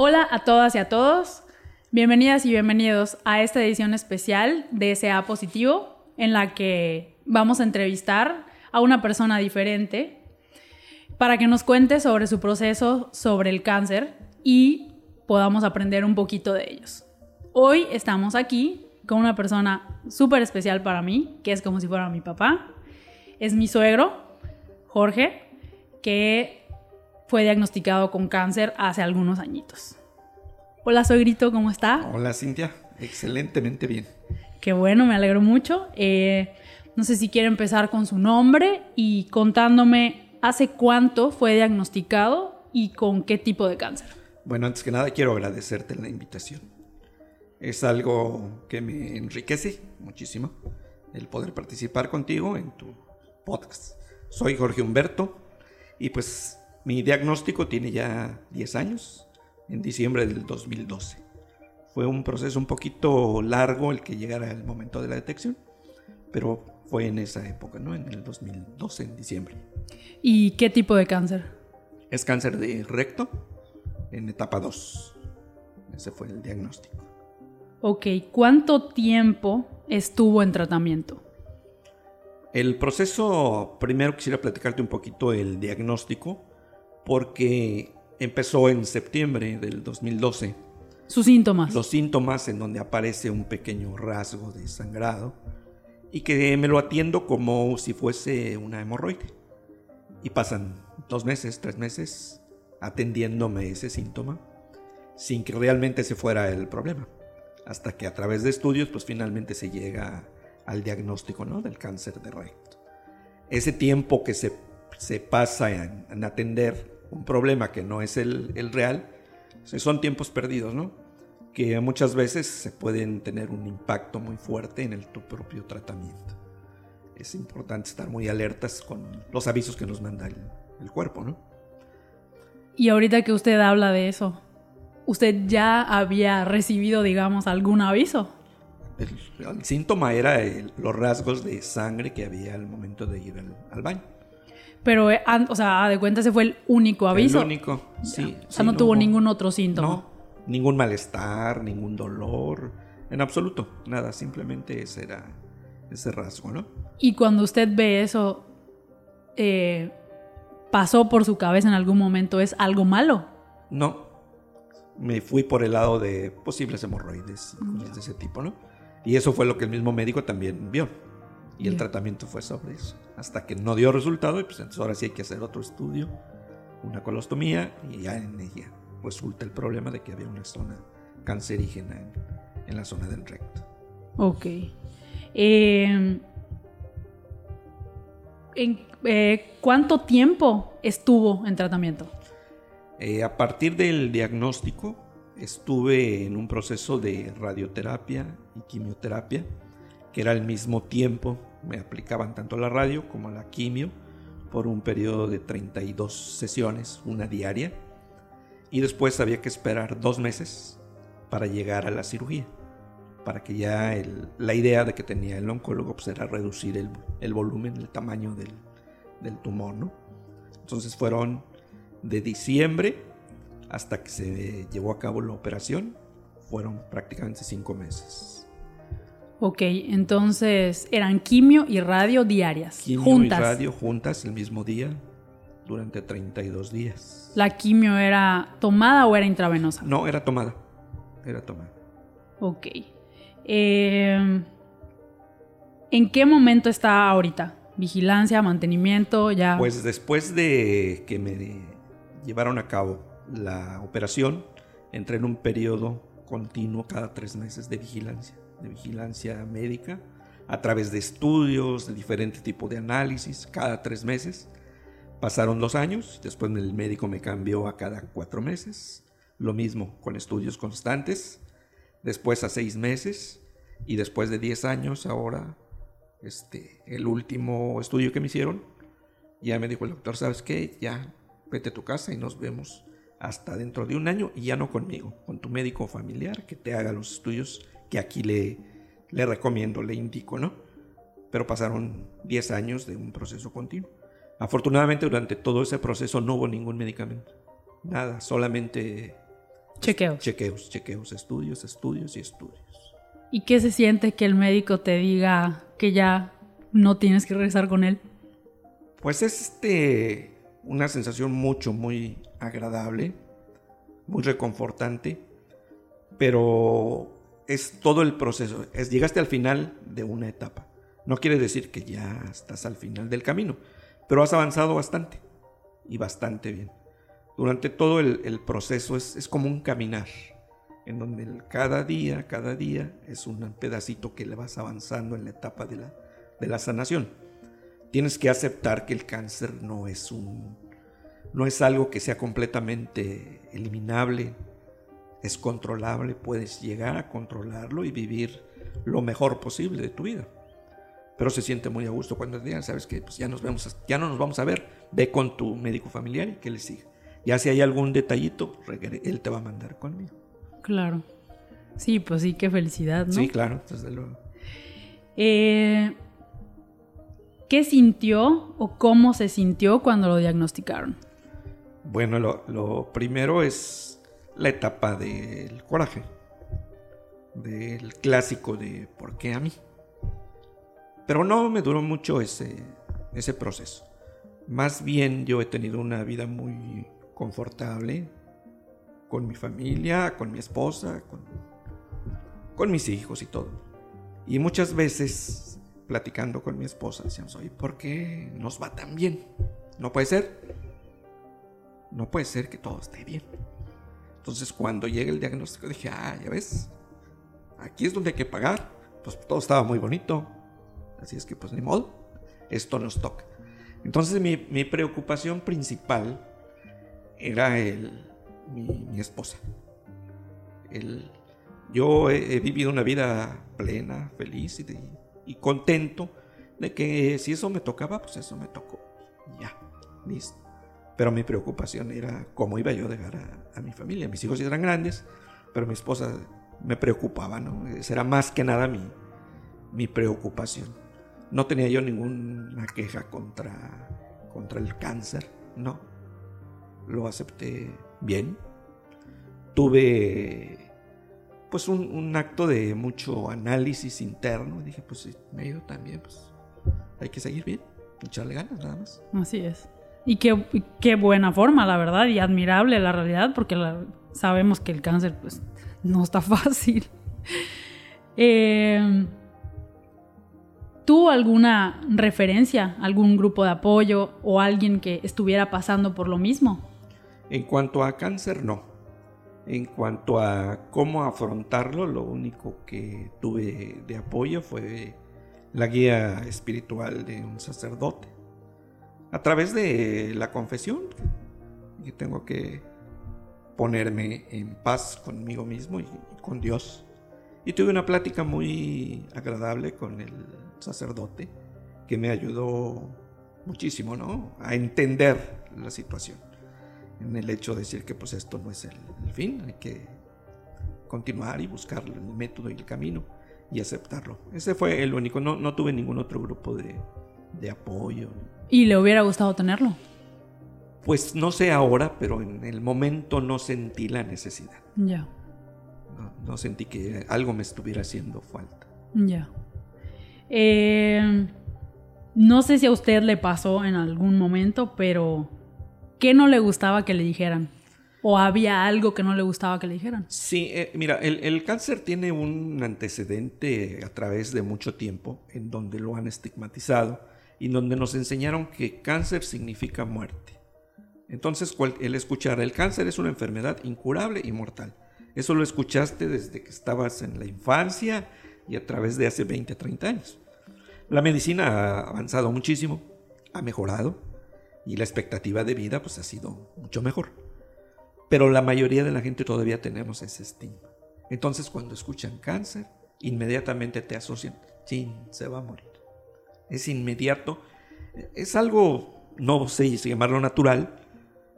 Hola a todas y a todos. Bienvenidas y bienvenidos a esta edición especial de SA Positivo, en la que vamos a entrevistar a una persona diferente para que nos cuente sobre su proceso sobre el cáncer y podamos aprender un poquito de ellos. Hoy estamos aquí con una persona súper especial para mí, que es como si fuera mi papá. Es mi suegro, Jorge, que fue diagnosticado con cáncer hace algunos añitos. Hola, suegrito, ¿cómo está? Hola, Cintia. Excelentemente bien. Qué bueno, me alegro mucho. Eh, no sé si quiere empezar con su nombre y contándome hace cuánto fue diagnosticado y con qué tipo de cáncer. Bueno, antes que nada quiero agradecerte la invitación. Es algo que me enriquece muchísimo el poder participar contigo en tu podcast. Soy Jorge Humberto y pues mi diagnóstico tiene ya 10 años, en diciembre del 2012. Fue un proceso un poquito largo el que llegara el momento de la detección, pero fue en esa época, ¿no? En el 2012, en diciembre. ¿Y qué tipo de cáncer? Es cáncer de recto en etapa 2. Ese fue el diagnóstico. Ok, ¿cuánto tiempo estuvo en tratamiento? El proceso, primero quisiera platicarte un poquito el diagnóstico, porque empezó en septiembre del 2012. ¿Sus síntomas? Los síntomas en donde aparece un pequeño rasgo de sangrado y que me lo atiendo como si fuese una hemorroide. Y pasan dos meses, tres meses atendiéndome ese síntoma sin que realmente se fuera el problema. Hasta que a través de estudios pues finalmente se llega al diagnóstico ¿no? del cáncer de recto. Ese tiempo que se, se pasa en, atender un problema que no es el, el real, son tiempos perdidos, ¿no? Que muchas veces se pueden tener un impacto muy fuerte en el, tu propio tratamiento. Es importante estar muy alertas con los avisos que nos manda el, el cuerpo, ¿no? Y ahorita que usted habla de eso, ¿usted ya había recibido, digamos, algún aviso? El, síntoma era los rasgos de sangre que había al momento de ir al, baño. Pero, eh, o sea, de cuenta ese fue el único aviso. El único, sí. O sea, no, tuvo ningún otro síntoma. No, ningún malestar, ningún dolor, en absoluto, nada, simplemente ese era ese rasgo, ¿no? Y cuando usted ve eso, eh, ¿pasó por su cabeza en algún momento? ¿Es algo malo? No, me fui por el lado de posibles hemorroides y cosas de ese tipo, ¿no? Y eso fue lo que el mismo médico también vio. Y el tratamiento fue sobre eso. Hasta que no dio resultado, y pues entonces ahora sí hay que hacer otro estudio, una colostomía, y ya en ella resulta el problema de que había una zona cancerígena en, la zona del recto. Ok. Em, ¿En eh, cuánto tiempo estuvo en tratamiento? Eh, a partir del diagnóstico, estuve en un proceso de radioterapia y quimioterapia, que era al mismo tiempo, me aplicaban tanto la radio como la quimio por un periodo de 32 sesiones, una diaria, y después había que esperar dos meses para llegar a la cirugía, para que ya la idea de que tenía el oncólogo pues, era reducir el, volumen, el tamaño del, del tumor, ¿no? Entonces fueron de diciembre hasta que se llevó a cabo la operación, fueron prácticamente cinco meses. Ok, entonces eran quimio y radio diarias. Quimio juntas. y radio juntas el mismo día durante 32 días. ¿La quimio era tomada o era intravenosa? No, era tomada. Era tomada. Ok. Em, ¿En qué momento está ahorita? ¿Vigilancia, mantenimiento, ya? Pues después de que me llevaron a cabo la operación, entré en un periodo continuo cada tres meses de vigilancia, de vigilancia médica, a través de estudios, de diferente tipo de análisis, cada tres meses. Pasaron dos años, después el médico me cambió a cada cuatro meses, lo mismo con estudios constantes, después a seis meses y después de diez años ahora, este, el último estudio que me hicieron, ya me dijo el doctor, ¿sabes qué? Ya vete a tu casa y nos vemos hasta dentro de un año y ya no conmigo, con tu médico familiar que te haga los estudios que aquí le, le recomiendo, le indico, ¿no? Pero pasaron 10 años de un proceso continuo. Afortunadamente durante todo ese proceso no hubo ningún medicamento, nada, solamente Chequeos. Chequeos, chequeos, estudios, estudios y estudios. ¿Y qué se siente que el médico te diga que ya no tienes que regresar con él? Pues es este, una sensación mucho, muy agradable, muy reconfortante, pero es todo el proceso. Es, llegaste al final de una etapa. No quiere decir que ya estás al final del camino, pero has avanzado bastante y bastante bien. Durante todo el, proceso es, es, como un caminar, en donde cada día, cada día es un pedacito que le vas avanzando en la etapa de la, de la sanación. Tienes que aceptar que el cáncer no es un no es algo que sea completamente eliminable, es controlable, puedes llegar a controlarlo y vivir lo mejor posible de tu vida. Pero se siente muy a gusto cuando te digan, sabes que pues ya nos vemos, ya no nos vamos a ver, ve con tu médico familiar y que le siga. Ya si hay algún detallito, él te va a mandar conmigo. Claro. Sí, pues sí, qué felicidad, ¿no? Sí, claro, desde luego. Eh, ¿Qué sintió o cómo se sintió cuando lo diagnosticaron? Bueno, lo, primero es la etapa del coraje, del clásico de ¿por qué a mí? Pero no me duró mucho ese, ese proceso. Más bien yo he tenido una vida muy confortable con mi familia, con mi esposa, con, con mis hijos y todo. Y muchas veces platicando con mi esposa decíamos, oye, ¿por qué nos va tan bien? No puede ser no puede ser que todo esté bien. Entonces cuando llega el diagnóstico dije, ah, ya ves, aquí es donde hay que pagar. Pues todo estaba muy bonito. Así es que pues ni modo, esto nos toca. Entonces mi, preocupación principal era el, mi, esposa. El, yo he, vivido una vida plena, feliz y, y, contento de que si eso me tocaba, pues eso me tocó. Ya, listo. Pero mi preocupación era cómo iba yo a dejar a, mi familia. Mis hijos eran grandes, pero mi esposa me preocupaba, ¿no? Esa era más que nada mi, mi preocupación. No tenía yo ninguna queja contra, contra el cáncer, no. Lo acepté bien. Tuve pues un, un acto de mucho análisis interno. Dije, pues si me ha ido tan bien, pues hay que seguir bien, echarle ganas nada más. Así es. Y qué, qué buena forma, la verdad, y admirable la realidad, porque sabemos que el cáncer pues, no está fácil. Eh, ¿Tuvo alguna referencia, algún grupo de apoyo o alguien que estuviera pasando por lo mismo? En cuanto a cáncer, no. En cuanto a cómo afrontarlo, lo único que tuve de apoyo fue la guía espiritual de un sacerdote a través de la confesión. Y tengo que ponerme en paz conmigo mismo y, con Dios. Y tuve una plática muy agradable con el sacerdote que me ayudó muchísimo, ¿no? A entender la situación. En el hecho de decir que pues esto no es el, fin, hay que continuar y buscar el método y el camino y aceptarlo. Ese fue el único, no, no tuve ningún otro grupo de, de apoyo. ¿Y le hubiera gustado tenerlo? Pues no sé ahora, pero en el momento no sentí la necesidad. Ya. No, sentí que algo me estuviera haciendo falta. Ya. Eh, no sé si a usted le pasó en algún momento, pero ¿qué no le gustaba que le dijeran? ¿O había algo que no le gustaba que le dijeran? Sí, eh, mira, el, cáncer tiene un antecedente a través de mucho tiempo en donde lo han estigmatizado y donde nos enseñaron que cáncer significa muerte. Entonces, el escuchar, el cáncer es una enfermedad incurable y mortal. Eso lo escuchaste desde que estabas en la infancia y a través de hace 20, 30 años. La medicina ha avanzado muchísimo, ha mejorado y la expectativa de vida pues ha sido mucho mejor. Pero la mayoría de la gente todavía tenemos ese estigma. Entonces cuando escuchan cáncer, inmediatamente te asocian, sí, se va a morir es inmediato. Es algo, no sé si llamarlo natural,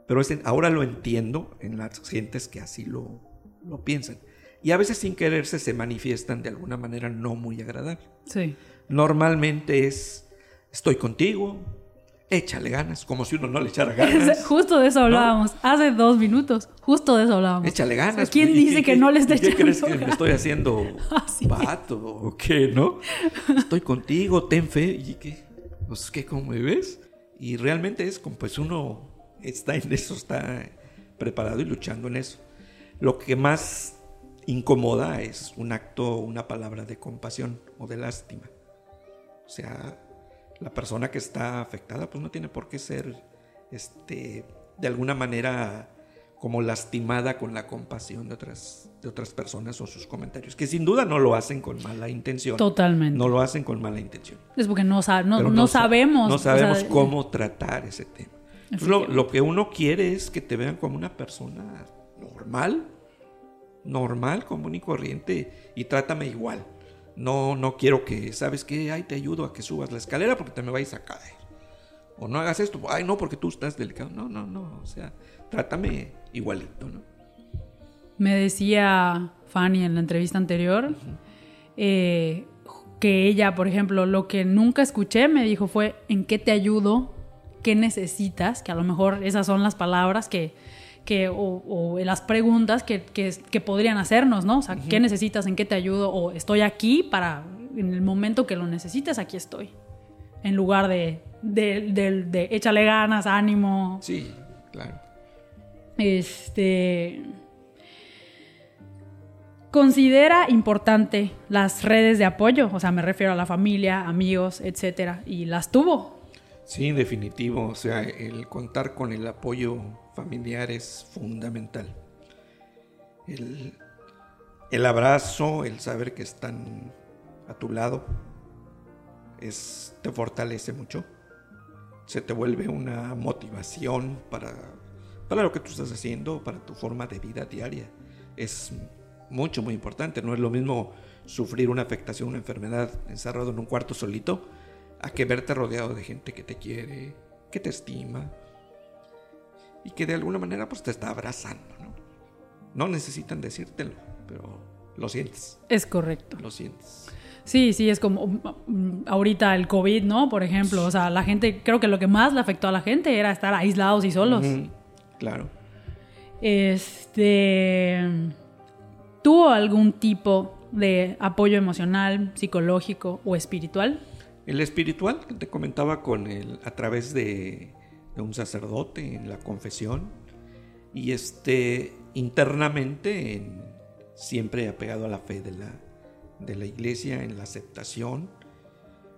pero ahora lo entiendo en las gentes que así lo, lo piensan. Y a veces sin quererse se manifiestan de alguna manera no muy agradable. Sí. Normalmente es, estoy contigo, échale ganas, como si uno no le echara ganas. justo de eso hablábamos, hace dos minutos, justo de eso hablábamos. Échale ganas. ¿Quién dice que no le está echando ¿Qué crees que me estoy haciendo pato o qué, no? Estoy contigo, ten fe. ¿Y qué? Pues, ¿qué, cómo me ves? Y realmente es como, pues uno está en eso, está preparado y luchando en eso. Lo que más incomoda es un acto, una palabra de compasión o de lástima. O sea, la persona que está afectada pues no tiene por qué ser este de alguna manera como lastimada con la compasión de otras de otras personas o sus comentarios que sin duda no lo hacen con mala intención. Totalmente. No lo hacen con mala intención. Es porque no, no, sabemos no sabemos cómo tratar ese tema. Lo, lo que uno quiere es que te vean como una persona normal normal común y corriente y trátame igual no, no quiero que, ¿sabes qué? Ay, te ayudo a que subas la escalera porque te me vais a caer. O no hagas esto, ay, no, porque tú estás delicado. No, no, no, o sea, trátame igualito, ¿no? Me decía Fanny en la entrevista anterior eh, que ella, por ejemplo, lo que nunca escuché, me dijo fue, ¿en qué te ayudo? ¿Qué necesitas? Que a lo mejor esas son las palabras que, que, o, las preguntas que, que, podrían hacernos, ¿no? O sea, ¿qué necesitas? ¿En qué te ayudo? O estoy aquí para, en el momento que lo necesites, aquí estoy. En lugar de, de, de, échale ganas, ánimo. Sí, claro. Este. Considera importante las redes de apoyo, o sea, me refiero a la familia, amigos, etcétera, y las tuvo. Sí, definitivo, o sea, el contar con el apoyo familiar es fundamental. El, el abrazo, el saber que están a tu lado, es, te fortalece mucho. Se te vuelve una motivación para, para lo que tú estás haciendo, para tu forma de vida diaria. Es mucho, muy importante. No es lo mismo sufrir una afectación, una enfermedad encerrado en un cuarto solito, a que verte rodeado de gente que te quiere, que te estima, y que de alguna manera pues te está abrazando, ¿no? No necesitan decírtelo, pero lo sientes. Es correcto. Lo sientes. Sí, sí, es como mm, ahorita el COVID, ¿no? Por ejemplo, o sea, la gente, creo que lo que más le afectó a la gente era estar aislados y solos. claro. Este, ¿tuvo algún tipo de apoyo emocional, psicológico o espiritual? El espiritual que te comentaba con el a través de un sacerdote en la confesión y este internamente siempre apegado a la fe de la, de la iglesia, en la aceptación.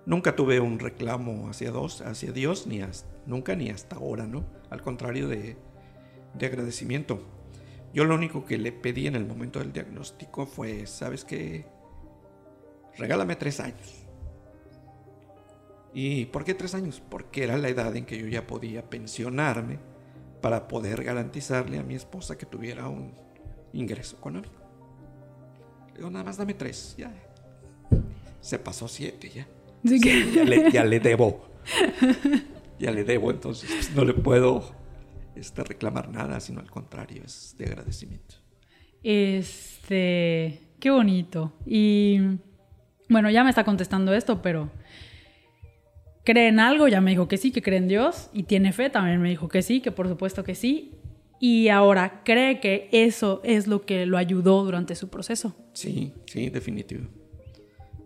Nunca tuve un reclamo hacia Dios, hacia Dios ni nunca ni hasta ahora, ¿no? Al contrario de, de agradecimiento. Yo lo único que le pedí en el momento del diagnóstico fue, ¿sabes qué? Regálame tres años. ¿Y por qué tres años? Porque era la edad en que yo ya podía pensionarme para poder garantizarle a mi esposa que tuviera un ingreso económico. digo, nada más dame tres, ya. Se pasó siete ya. ya, le, debo. ya le debo, entonces pues, no le puedo este, reclamar nada, sino al contrario, es de agradecimiento. Este, qué bonito. Y bueno, ya me está contestando esto, pero cree en algo, ya me dijo que sí, que cree en Dios, y tiene fe, también me dijo que sí, que por supuesto que sí, y ahora cree que eso es lo que lo ayudó durante su proceso. Sí, sí, definitivo.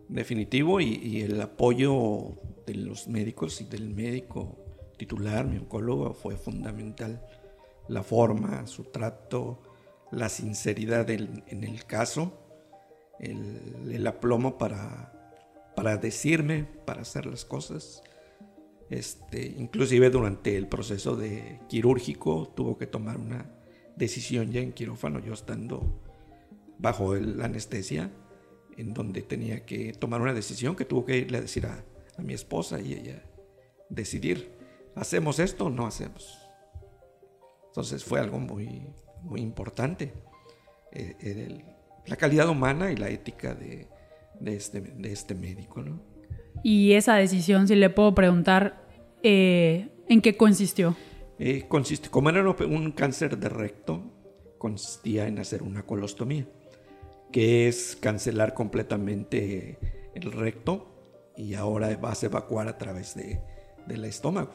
Definitivo y, el apoyo de los médicos y del médico titular, mi oncólogo, fue fundamental. La forma, su trato, la sinceridad en el caso, el, el aplomo para para decirme, para hacer las cosas. Este, inclusive durante el proceso de quirúrgico tuvo que tomar una decisión ya en quirófano, yo estando bajo la anestesia, en donde tenía que tomar una decisión que tuvo que irle a decir a, mi esposa y ella decidir, ¿hacemos esto o no hacemos? Entonces fue algo muy, muy importante. Eh, la calidad humana y la ética de, de este, de este médico, ¿no? Y esa decisión, si le puedo preguntar, eh, ¿en qué consistió? Eh, consiste, como era un cáncer de recto, consistía en hacer una colostomía, que es cancelar completamente el recto y ahora vas a evacuar a través de, del estómago.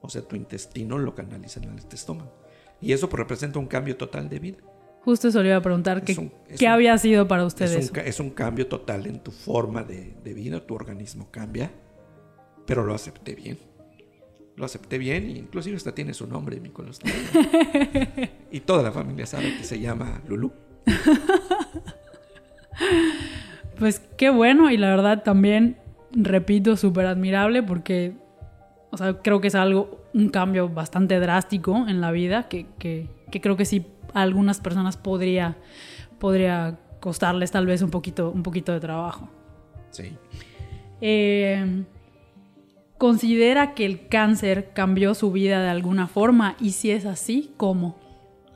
O sea, tu intestino lo canaliza en el estómago. Y eso pues, representa un cambio total de vida. Justo eso le iba a preguntar, ¿qué, ¿qué había sido para ustedes? Es un, es un, cambio total en tu forma de, de, vida, tu organismo cambia, pero lo acepté bien. Lo acepté bien e inclusive hasta tiene su nombre, mi colostrum. y toda la familia sabe que se llama Lulu. pues qué bueno y la verdad también, repito, súper admirable porque, o sea, creo que es algo, un cambio bastante drástico en la vida que, que, que creo que sí a algunas personas podría, podría costarles tal vez un poquito, un poquito de trabajo. Sí. Eh, ¿Considera que el cáncer cambió su vida de alguna forma? Y si es así, ¿cómo?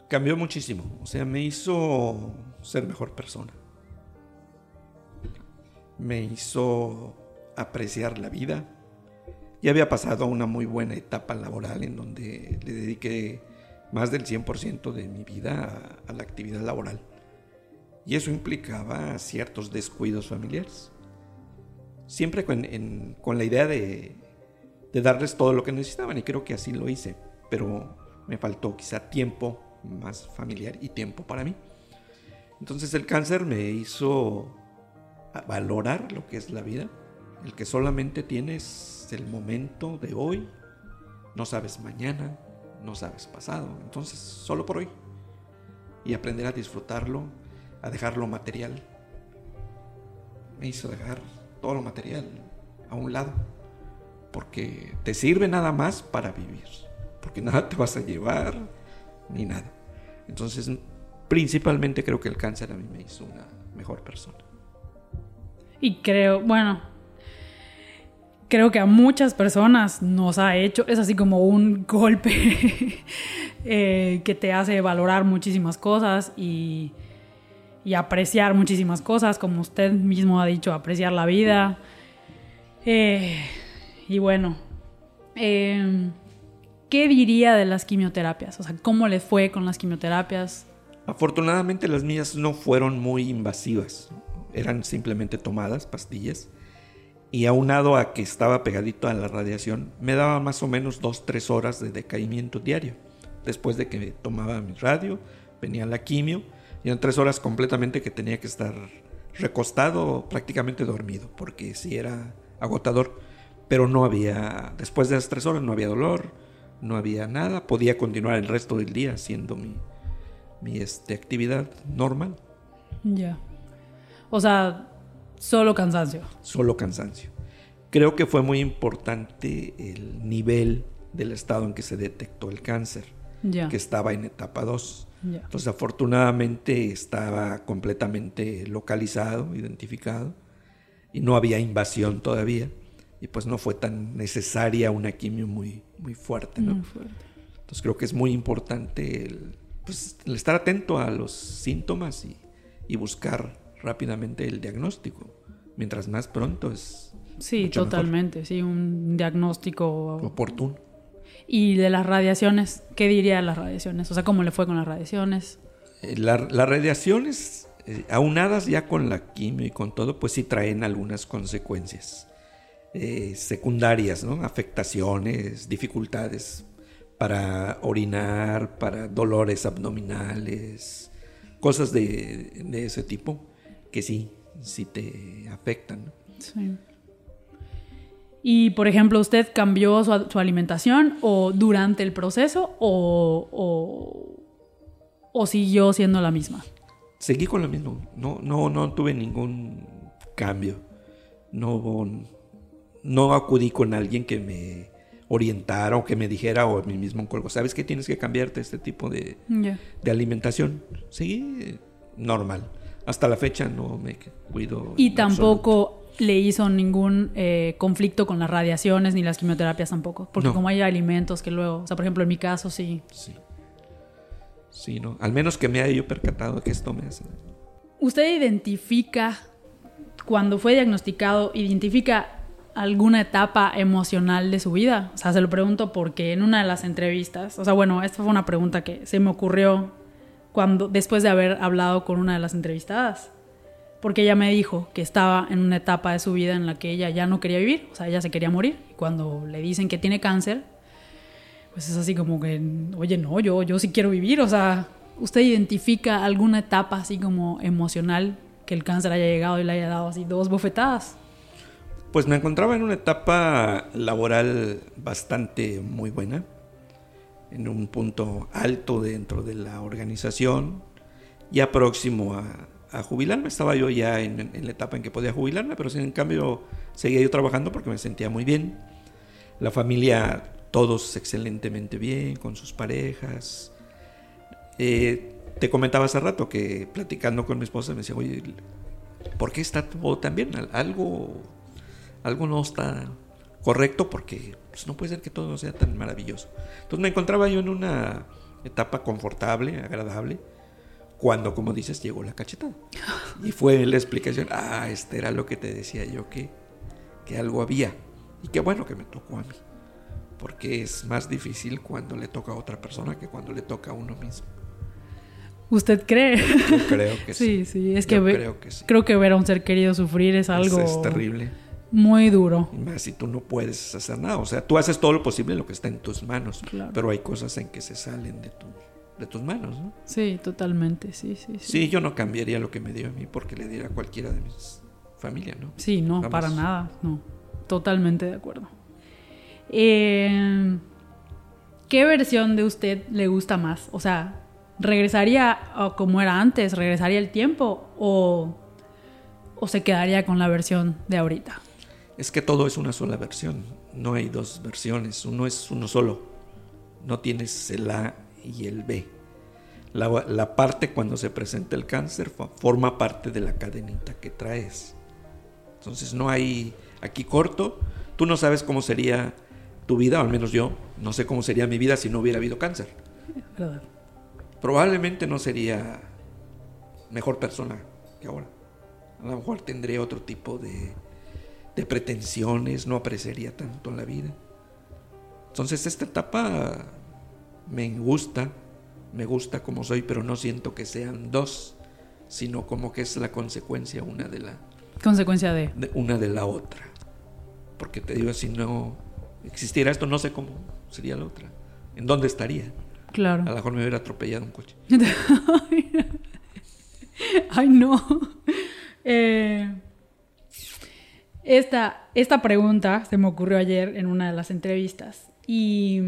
Cambió muchísimo. O sea, me hizo ser mejor persona. Me hizo apreciar la vida. Ya había pasado una muy buena etapa laboral en donde le dediqué más del 100% de mi vida a, la actividad laboral. Y eso implicaba ciertos descuidos familiares. Siempre con, con la idea de, de, darles todo lo que necesitaban y creo que así lo hice. Pero me faltó quizá tiempo más familiar y tiempo para mí. Entonces el cáncer me hizo valorar lo que es la vida. El que solamente tienes el momento de hoy, no sabes mañana, no sabes pasado. Entonces, solo por hoy. Y aprender a disfrutarlo, a dejar lo material. Me hizo dejar todo lo material a un lado. Porque te sirve nada más para vivir. Porque nada te vas a llevar, ni nada. Entonces, principalmente creo que el cáncer a mí me hizo una mejor persona. Y creo, bueno, creo que a muchas personas nos ha hecho, es así como un golpe eh, que te hace valorar muchísimas cosas y, apreciar muchísimas cosas, como usted mismo ha dicho, apreciar la vida. Eh, y bueno, em, ¿qué diría de las quimioterapias? O sea, ¿cómo le fue con las quimioterapias? Afortunadamente las mías no fueron muy invasivas, eran simplemente tomadas, pastillas y aunado a que estaba pegadito a la radiación, me daba más o menos 2-3 horas de decaimiento diario. Después de que tomaba mi radio, venía la quimio, y en 3 horas completamente que tenía que estar recostado, prácticamente dormido, porque sí era agotador. Pero no había, después de las 3 horas no había dolor, no había nada, podía continuar el resto del día haciendo mi, mi este, actividad normal. Ya. O sea, Solo cansancio. Solo cansancio. Creo que fue muy importante el nivel del estado en que se detectó el cáncer, que estaba en etapa 2. Entonces, afortunadamente estaba completamente localizado, identificado, y no había invasión todavía. Y pues no fue tan necesaria una quimio muy, muy fuerte, ¿no? Entonces creo que es muy importante el, pues, estar atento a los síntomas y, y buscar rápidamente el diagnóstico. Mientras más pronto es. Sí, totalmente, sí, un diagnóstico oportuno. ¿Y de las radiaciones? ¿Qué diría de las radiaciones? O sea, ¿cómo le fue con las radiaciones? Eh, las radiaciones, eh, aunadas ya con la quimio y con todo, pues sí traen algunas consecuencias eh, secundarias, ¿no? Afectaciones, dificultades para orinar, para dolores abdominales, cosas de, de ese tipo que sí, sí te afectan. Sí. Y, por ejemplo, ¿usted cambió su, alimentación o durante el proceso o, o, siguió siendo la misma? Seguí con lo mismo. No, no, no tuve ningún cambio. No, no acudí con alguien que me orientara o que me dijera o mi mismo oncólogo, ¿sabes que tienes que cambiarte este tipo de, de alimentación? Seguí normal hasta la fecha no me cuido. Y tampoco le hizo ningún eh, conflicto con las radiaciones ni las quimioterapias tampoco. Porque como hay alimentos que luego, o sea, por ejemplo, en mi caso sí. Sí. Sí, ¿no? Al menos que me haya yo percatado que esto me hace. ¿Usted identifica, cuando fue diagnosticado, identifica alguna etapa emocional de su vida? O sea, se lo pregunto porque en una de las entrevistas, o sea, bueno, esta fue una pregunta que se me ocurrió cuando, después de haber hablado con una de las entrevistadas. Porque ella me dijo que estaba en una etapa de su vida en la que ella ya no quería vivir, o sea, ella se quería morir. Y cuando le dicen que tiene cáncer, pues es así como que, oye, no, yo, yo sí quiero vivir, o sea, ¿usted identifica alguna etapa así como emocional que el cáncer haya llegado y le haya dado así dos bofetadas? Pues me encontraba en una etapa laboral bastante muy buena, en un punto alto dentro de la organización, ya próximo a, jubilarme. Estaba yo ya en, la etapa en que podía jubilarme, pero sin en cambio seguía yo trabajando porque me sentía muy bien. La familia todos excelentemente bien, con sus parejas. Eh, te comentaba hace rato que platicando con mi esposa me decía, oye, ¿por qué está todo tan bien? Algo, algo no está correcto porque pues, no puede ser que todo sea tan maravilloso. Entonces me encontraba yo en una etapa confortable, agradable, cuando, como dices, llegó la cachetada. Y fue la explicación, ah, este era lo que te decía yo, que, que algo había. Y qué bueno que me tocó a mí porque es más difícil cuando le toca a otra persona que cuando le toca a uno mismo. ¿Usted cree? Yo creo que sí. Sí, sí, es que, creo que creo que ver a un ser querido sufrir es algo... Es, terrible. Muy duro. Y más si tú no puedes hacer nada. O sea, tú haces todo lo posible en lo que está en tus manos, pero hay cosas en que se salen de, de tus manos, ¿no? Sí, totalmente, sí, sí, sí. Sí, yo no cambiaría lo que me dio a mí porque le diera a cualquiera de mis familia, ¿no? Sí, no, para nada, no. Totalmente de acuerdo. Eh, ¿Qué versión de usted le gusta más? O sea, ¿regresaría como era antes? ¿Regresaría el tiempo? ¿O, ¿O se quedaría con la versión de ahorita? Es que todo es una sola versión. No hay dos versiones. Uno es uno solo. No tienes el A y el B. La, parte cuando se presenta el cáncer forma parte de la cadenita que traes. Entonces no hay aquí corto. Tú no sabes cómo sería tu vida, o al menos yo, no sé cómo sería mi vida si no hubiera habido cáncer. Probablemente no sería mejor persona que ahora. A lo mejor tendría otro tipo de, de pretensiones, no apreciaría tanto la vida. Entonces esta etapa me gusta, me gusta como soy, pero no siento que sean dos, sino como que es la consecuencia una de la... Consecuencia de... de una de la otra. Porque te digo, si no existiera esto, no sé cómo sería la otra. ¿En dónde estaría? Claro. A lo mejor me hubiera atropellado un coche. Ay, no. Eh, esta, esta pregunta se me ocurrió ayer en una de las entrevistas y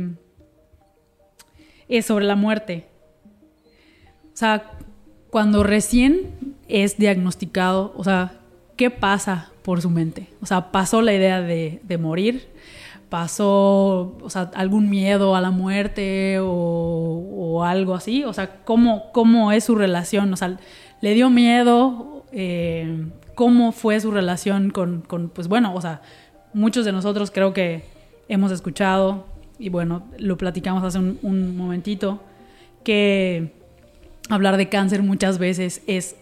es sobre la muerte. O sea, cuando recién es diagnosticado, o sea, ¿qué pasa por su mente? O sea, pasó la idea de, morir, pasó, o sea, algún miedo a la muerte o, algo así? O sea, ¿cómo, ¿cómo, es su relación? O sea, ¿le dio miedo? Eh, ¿Cómo fue su relación con, pues bueno, o sea, muchos de nosotros creo que hemos escuchado, y bueno, lo platicamos hace un, un momentito, que hablar de cáncer muchas veces es,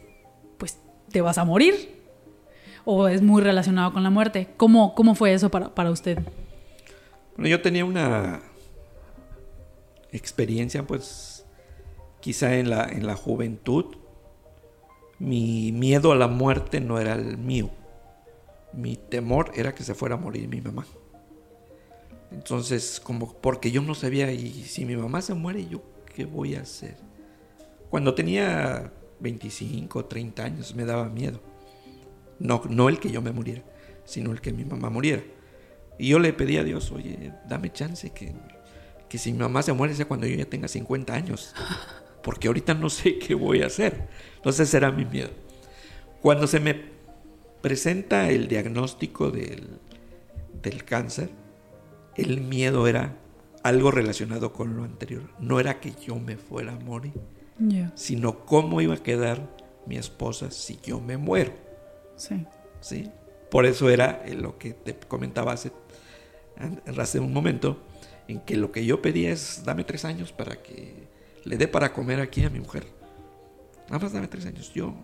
pues, te vas a morir, o es muy relacionado con la muerte. ¿Cómo, cómo fue eso para, para usted? Bueno, yo tenía una experiencia, pues, quizá en la, en la juventud. Mi miedo a la muerte no era el mío. Mi temor era que se fuera a morir mi mamá. Entonces, como porque yo no sabía, y si mi mamá se muere, ¿yo qué voy a hacer? Cuando tenía 25, 30 años me daba miedo. No, no el que yo me muriera, sino el que mi mamá muriera. Y yo le pedí a Dios, oye, dame chance que, que si mi mamá se muere sea cuando yo ya tenga 50 años, porque ahorita no sé qué voy a hacer. Entonces será mi miedo. Cuando se me presenta el diagnóstico del, del cáncer, el miedo era algo relacionado con lo anterior. No era que yo me fuera a morir, sino cómo iba a quedar mi esposa si yo me muero. Sí. ¿Sí? Por eso era lo que te comentaba hace, hace un momento, en que lo que yo pedía es dame tres años para que le dé para comer aquí a mi mujer. Nada más dame tres años, yo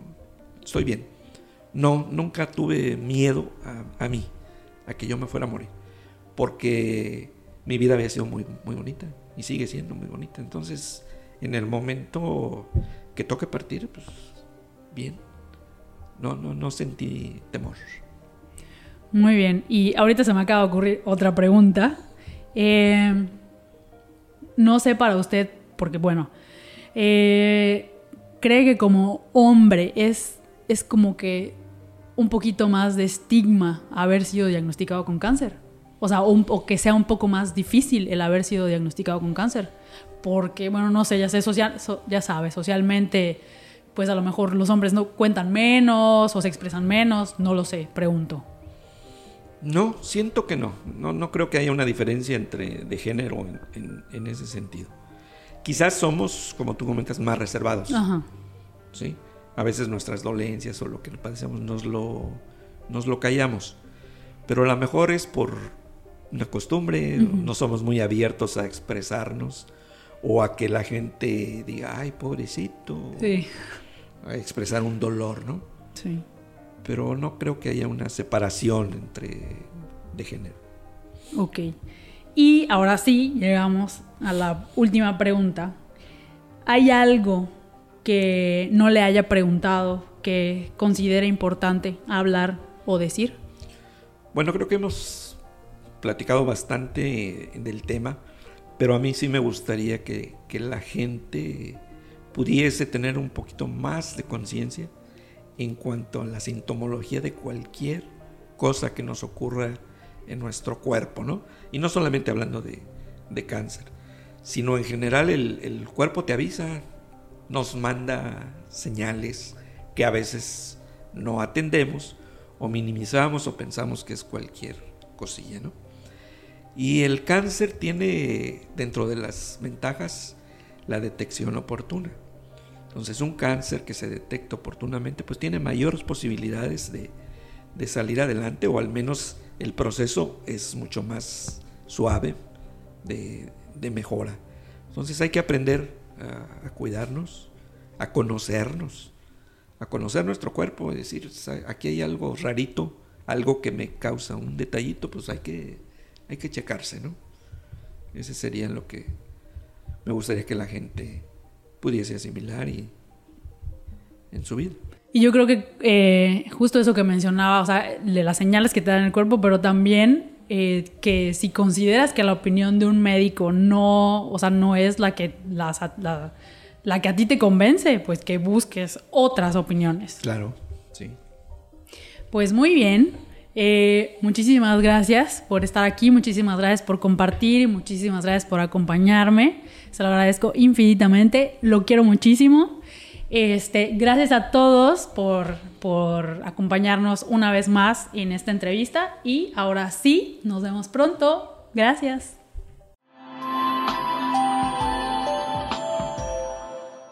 estoy bien. No, nunca tuve miedo a, mí, a que yo me fuera a morir, porque mi vida había sido muy, muy bonita y sigue siendo muy bonita. Entonces, en el momento que toque partir, pues bien. No, no, no sentí temor. Muy bien, y ahorita se me acaba de ocurrir otra pregunta. Eh, no sé para usted, porque bueno, eh, cree que como hombre es, es como que un poquito más de estigma haber sido diagnosticado con cáncer. O sea, o, que sea un poco más difícil el haber sido diagnosticado con cáncer. Porque, bueno, no sé, ya sé, social, ya sabes, socialmente, pues a lo mejor los hombres no cuentan menos o se expresan menos, no lo sé, pregunto. No, siento que no. No, no creo que haya una diferencia entre de género en, en, ese sentido. Quizás somos, como tú comentas, más reservados. Ajá. ¿sí? A veces nuestras dolencias o lo que padecemos nos lo, nos lo callamos. Pero a lo mejor es por una costumbre, no somos muy abiertos a expresarnos o a que la gente diga, ay, pobrecito. Sí. A expresar un dolor, ¿no? Sí. Pero no creo que haya una separación entre de género. Ok. Y ahora sí, llegamos a la última pregunta. ¿Hay algo que no le haya preguntado que considere importante hablar o decir? Bueno, creo que hemos platicado bastante del tema, pero a mí sí me gustaría que, la gente pudiese tener un poquito más de conciencia en cuanto a la sintomología de cualquier cosa que nos ocurra en nuestro cuerpo, ¿no? Y no solamente hablando de, cáncer, sino en general el, el, cuerpo te avisa, nos manda señales que a veces no atendemos o minimizamos o pensamos que es cualquier cosilla, ¿no? Y el cáncer tiene dentro de las ventajas la detección oportuna. Entonces un cáncer que se detecta oportunamente pues tiene mayores posibilidades de, salir adelante o al menos el proceso es mucho más suave de, mejora. Entonces hay que aprender a, cuidarnos, a conocernos, a conocer nuestro cuerpo, es decir, aquí hay algo rarito, algo que me causa un detallito, pues hay que hay que checarse, ¿no? Ese sería lo que me gustaría que la gente pudiese asimilar y en su vida. Y yo creo que eh, justo eso que mencionaba, o sea, de las señales que te dan el cuerpo, pero también eh, que si consideras que la opinión de un médico no, o sea, no es la que, la, la que a ti te convence, pues que busques otras opiniones. Claro, sí. Pues muy bien, eh, muchísimas gracias por estar aquí, muchísimas gracias por compartir y muchísimas gracias por acompañarme. Se lo agradezco infinitamente, lo quiero muchísimo. Este, gracias a todos por, por acompañarnos una vez más en esta entrevista y ahora sí, nos vemos pronto. Gracias.